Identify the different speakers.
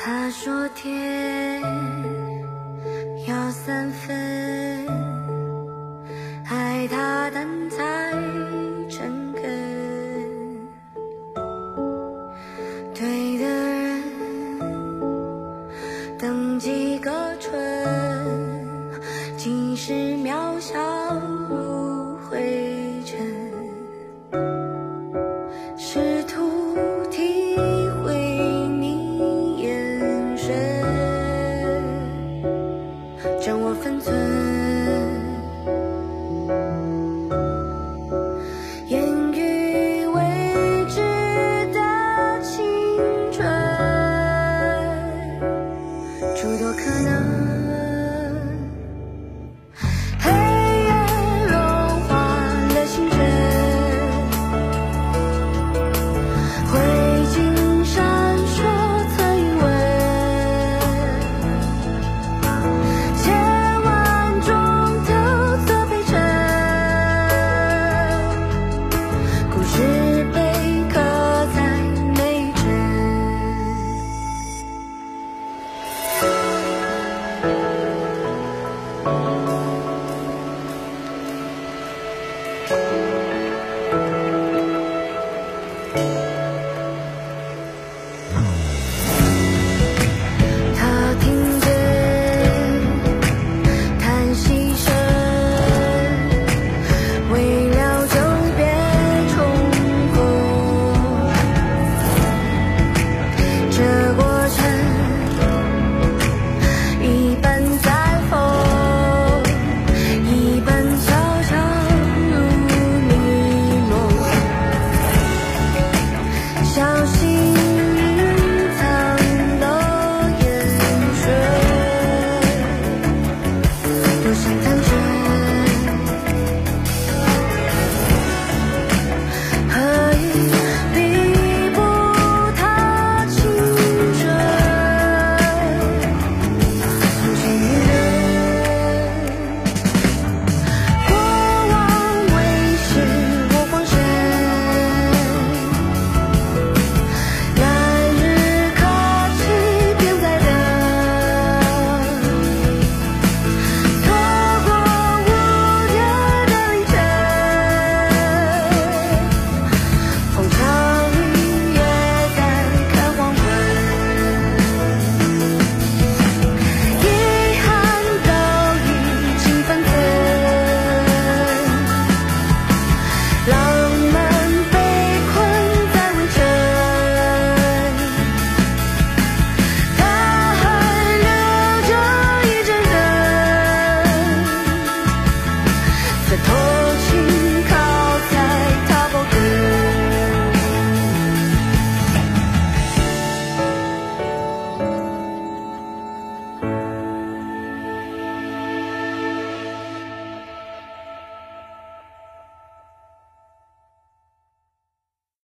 Speaker 1: 他说天要三分，爱他但才诚恳。对的人。等几个春，几时？